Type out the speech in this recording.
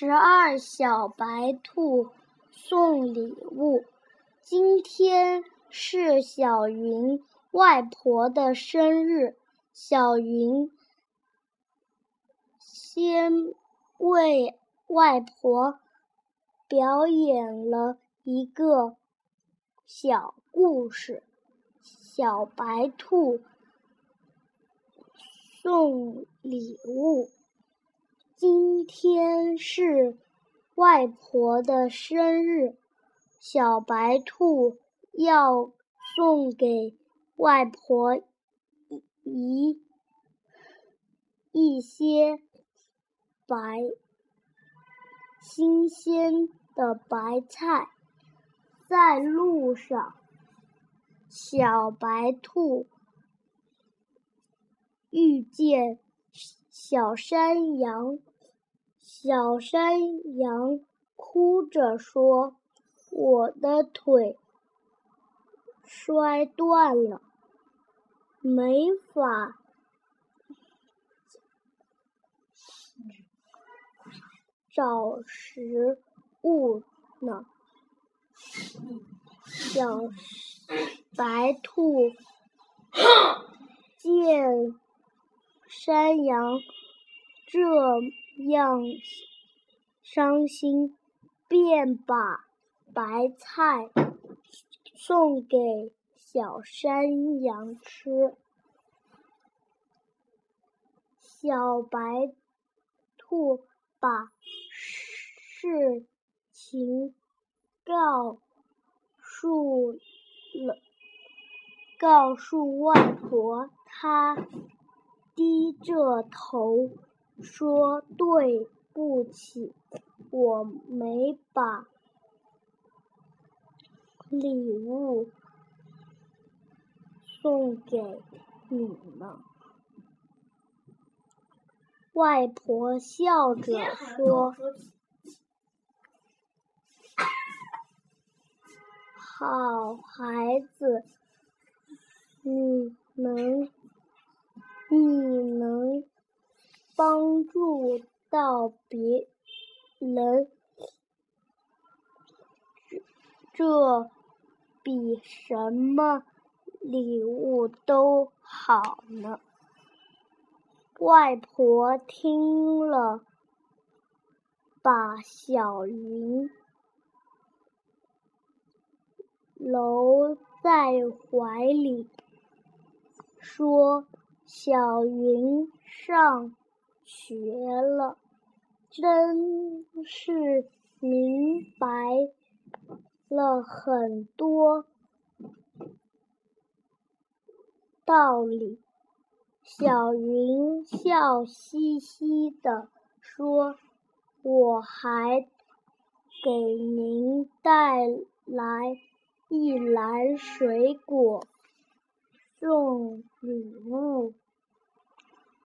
十二小白兔送礼物。今天是小云外婆的生日，小云先为外婆表演了一个小故事：小白兔送礼物。今天是外婆的生日，小白兔要送给外婆一一些白新鲜的白菜。在路上，小白兔遇见小山羊。小山羊哭着说：“我的腿摔断了，没法找食物呢。”小白兔见山羊这。样伤心，便把白菜送给小山羊吃。小白兔把事情告诉了告诉外婆，她低着头。说对不起，我没把礼物送给你们。外婆笑着说：“好孩子，到别人，这比什么礼物都好呢。外婆听了，把小云搂在怀里，说：“小云上。”学了，真是明白了很多道理。小云笑嘻嘻地说：“我还给您带来一篮水果，送礼物。”